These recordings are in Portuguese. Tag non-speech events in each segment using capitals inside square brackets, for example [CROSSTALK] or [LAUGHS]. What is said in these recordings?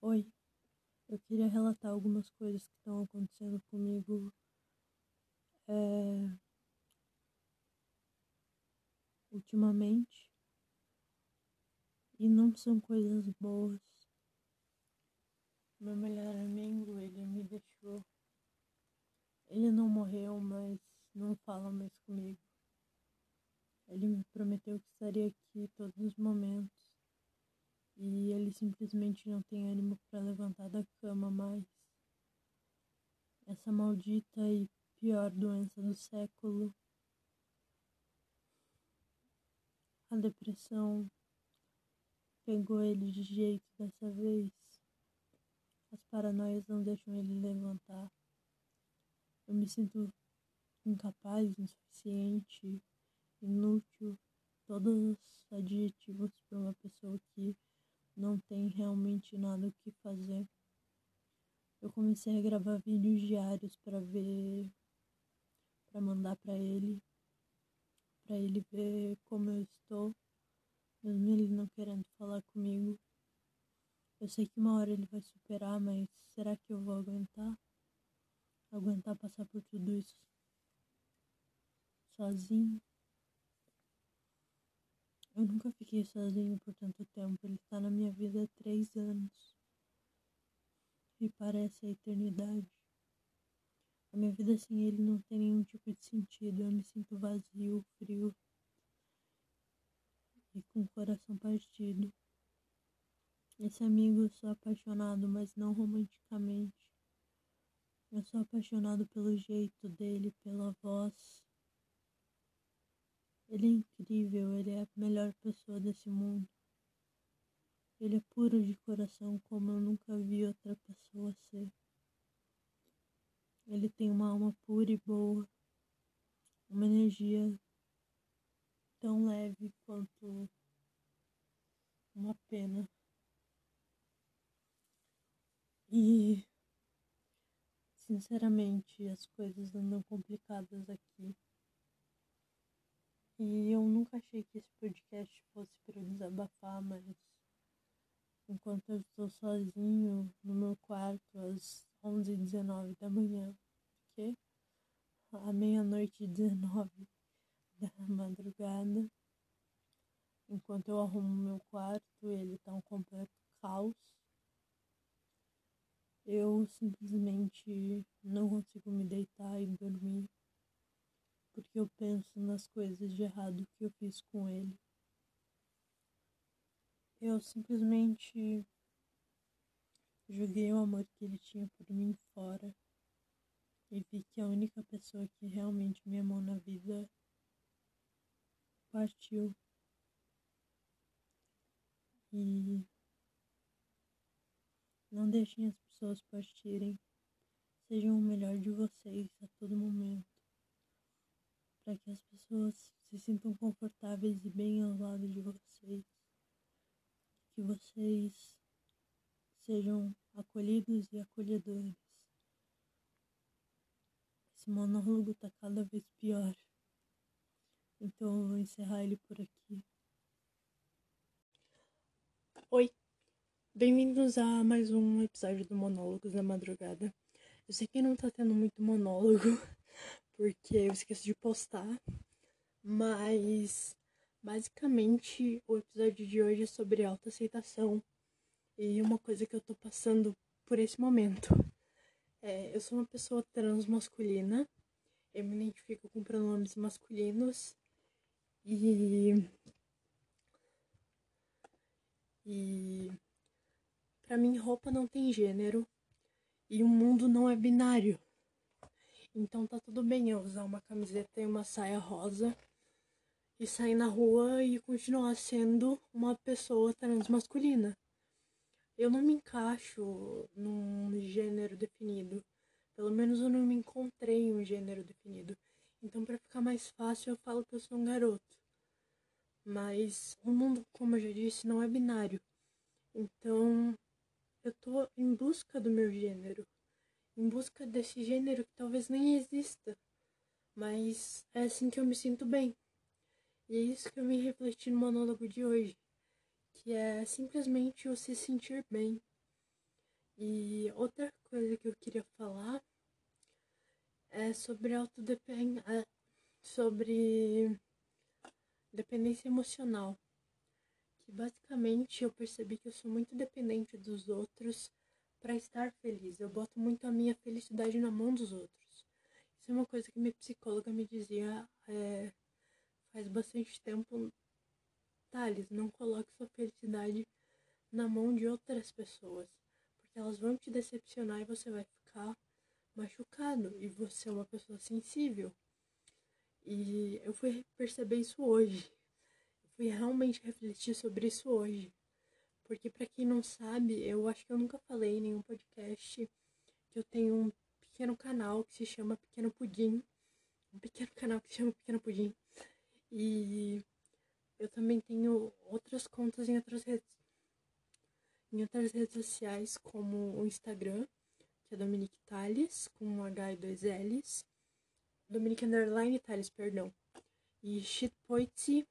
Oi, eu queria relatar algumas coisas que estão acontecendo comigo é, ultimamente e não são coisas boas. Meu melhor amigo, ele me deixou. Ele não morreu, mas não fala mais comigo. Ele me prometeu que estaria aqui todos os momentos e ele simplesmente não tem ânimo para levantar da cama mais. Essa maldita e pior doença do século. A depressão pegou ele de jeito dessa vez. As paranoias não deixam ele levantar. Eu me sinto incapaz, insuficiente, inútil, todos os adjetivos para uma pessoa que não tem realmente nada o que fazer. Eu comecei a gravar vídeos diários para ver, para mandar para ele, para ele ver como eu estou, mesmo ele não querendo falar comigo. Eu sei que uma hora ele vai superar, mas será que eu vou aguentar? Aguentar passar por tudo isso sozinho? Eu nunca fiquei sozinho por tanto tempo. Ele está na minha vida há três anos. E parece a eternidade. A minha vida sem ele não tem nenhum tipo de sentido. Eu me sinto vazio, frio e com o coração partido. Esse amigo eu sou apaixonado, mas não romanticamente. Eu sou apaixonado pelo jeito dele, pela voz, ele é incrível, ele é a melhor pessoa desse mundo. Ele é puro de coração como eu nunca vi outra pessoa ser. Ele tem uma alma pura e boa, uma energia tão leve quanto uma pena. E sinceramente as coisas andam complicadas aqui. E eu nunca achei que esse podcast fosse para desabafar, mas enquanto eu estou sozinho no meu quarto às 11h19 da manhã, porque à meia-noite e 19 [LAUGHS] da madrugada, enquanto eu arrumo meu quarto, ele está um completo caos. Eu simplesmente não consigo me deitar e dormir porque eu penso nas coisas de errado que eu fiz com ele. Eu simplesmente joguei o amor que ele tinha por mim fora e vi que a única pessoa que realmente me amou na vida partiu. E não deixem as pessoas partirem. Sejam o melhor de vocês a todo momento para que as pessoas se sintam confortáveis e bem ao lado de vocês, que vocês sejam acolhidos e acolhedores. Esse monólogo tá cada vez pior, então eu vou encerrar ele por aqui. Oi, bem-vindos a mais um episódio do Monólogos da Madrugada. Eu sei que não tá tendo muito monólogo, [LAUGHS] porque eu esqueço de postar. Mas basicamente o episódio de hoje é sobre autoaceitação e uma coisa que eu tô passando por esse momento. É, eu sou uma pessoa trans masculina, eu me identifico com pronomes masculinos e. E. Pra mim, roupa não tem gênero e o mundo não é binário. Então tá tudo bem eu usar uma camiseta e uma saia rosa e sair na rua e continuar sendo uma pessoa transmasculina. Eu não me encaixo num gênero definido. Pelo menos eu não me encontrei em um gênero definido. Então, para ficar mais fácil, eu falo que eu sou um garoto. Mas o mundo, como eu já disse, não é binário. Então, eu tô em busca do meu gênero em busca desse gênero que talvez nem exista, mas é assim que eu me sinto bem. E é isso que eu me refleti no monólogo de hoje, que é simplesmente o se sentir bem. E outra coisa que eu queria falar é sobre autodependência, sobre dependência emocional. Que basicamente eu percebi que eu sou muito dependente dos outros para estar feliz. Eu boto muito a minha felicidade na mão dos outros. Isso é uma coisa que minha psicóloga me dizia é, faz bastante tempo. Thales, não coloque sua felicidade na mão de outras pessoas elas vão te decepcionar e você vai ficar machucado. E você é uma pessoa sensível. E eu fui perceber isso hoje. Eu fui realmente refletir sobre isso hoje. Porque para quem não sabe, eu acho que eu nunca falei em nenhum podcast que eu tenho um pequeno canal que se chama Pequeno Pudim. Um pequeno canal que se chama Pequeno Pudim. E eu também tenho outras contas em outras redes em outras redes sociais, como o Instagram, que é Dominique Tales, com um H e dois L's. Dominique Underline Tales, perdão. E shitpoit,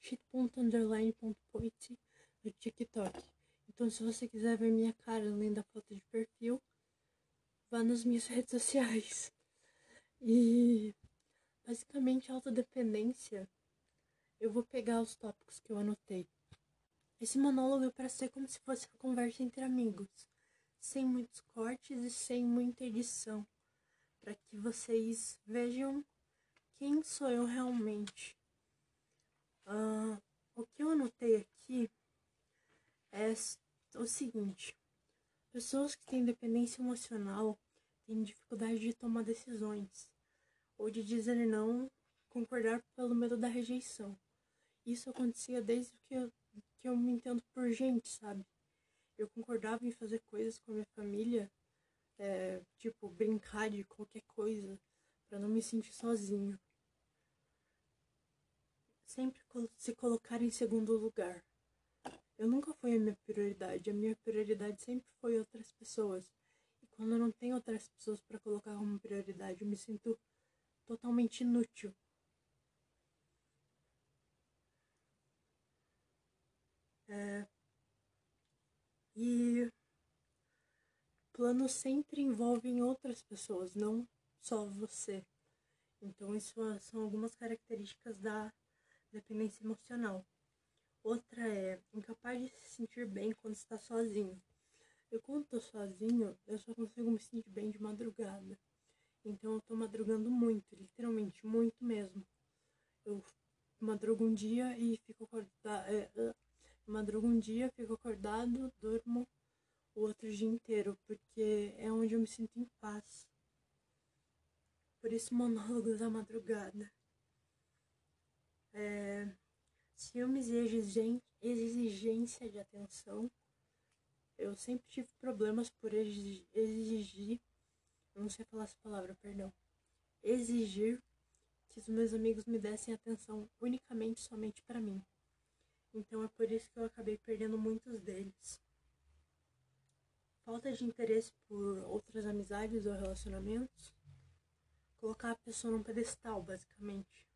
shit.underline.poit no TikTok. Então, se você quiser ver minha cara além da foto de perfil, vá nas minhas redes sociais. E basicamente autodependência. Eu vou pegar os tópicos que eu anotei. Esse monólogo é para ser como se fosse uma conversa entre amigos, sem muitos cortes e sem muita edição, para que vocês vejam quem sou eu realmente. Uh, o que eu anotei aqui é o seguinte: pessoas que têm dependência emocional têm dificuldade de tomar decisões ou de dizer não, concordar pelo medo da rejeição. Isso acontecia desde que eu que eu me entendo por gente, sabe? Eu concordava em fazer coisas com a minha família, é, tipo, brincar de qualquer coisa, para não me sentir sozinho. Sempre se colocar em segundo lugar. Eu nunca fui a minha prioridade, a minha prioridade sempre foi outras pessoas. E quando eu não tenho outras pessoas para colocar como prioridade, eu me sinto totalmente inútil. É, e planos sempre envolvem outras pessoas, não só você. Então, isso são algumas características da dependência emocional. Outra é incapaz de se sentir bem quando está sozinho. Eu, quando estou sozinho, eu só consigo me sentir bem de madrugada. Então, eu estou madrugando muito, literalmente, muito mesmo. Eu madrugo um dia e fico acordada. É, madrugo um dia, fico acordado, durmo o outro dia inteiro, porque é onde eu me sinto em paz. Por isso, monólogos da madrugada. É, ciúmes e exigência de atenção. Eu sempre tive problemas por exigir, não sei falar essa palavra, perdão. Exigir que os meus amigos me dessem atenção unicamente somente para mim. Então é por isso que eu acabei perdendo muitos deles. Falta de interesse por outras amizades ou relacionamentos. Colocar a pessoa num pedestal, basicamente.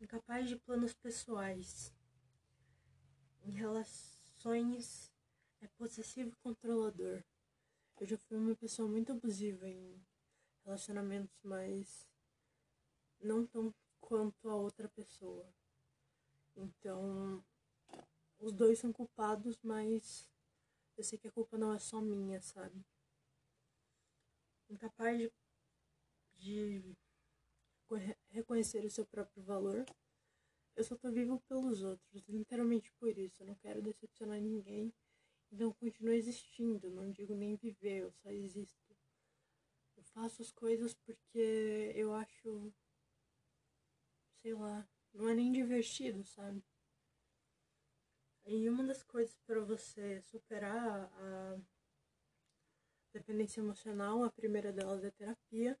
Incapaz de planos pessoais. Em relações, é possessivo e controlador. Eu já fui uma pessoa muito abusiva em relacionamentos, mas não tão quanto a outra pessoa. Então, os dois são culpados, mas eu sei que a culpa não é só minha, sabe? Incapaz de, de reconhecer o seu próprio valor. Eu só tô vivo pelos outros, literalmente por isso. Eu não quero decepcionar ninguém. Então continuo existindo, não digo nem viver, eu só existo. Eu faço as coisas porque eu acho, sei lá, não é nem divertido, sabe? E uma das coisas para você superar a dependência emocional, a primeira delas é terapia,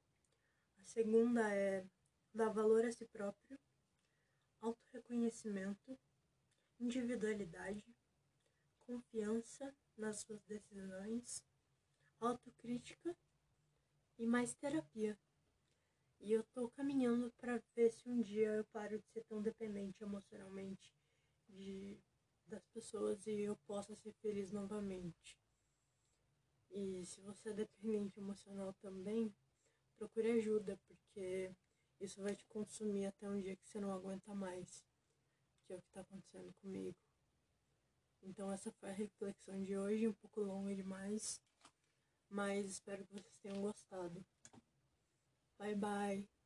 a segunda é dar valor a si próprio, autorreconhecimento, individualidade, confiança nas suas decisões, autocrítica e mais terapia. E eu tô caminhando para ver se um dia eu paro de ser tão dependente emocionalmente de, das pessoas e eu possa ser feliz novamente. E se você é dependente emocional também, procure ajuda, porque isso vai te consumir até um dia que você não aguenta mais, que é o que está acontecendo comigo. Então essa foi a reflexão de hoje, um pouco longa demais, mas espero que vocês tenham gostado. Bye bye.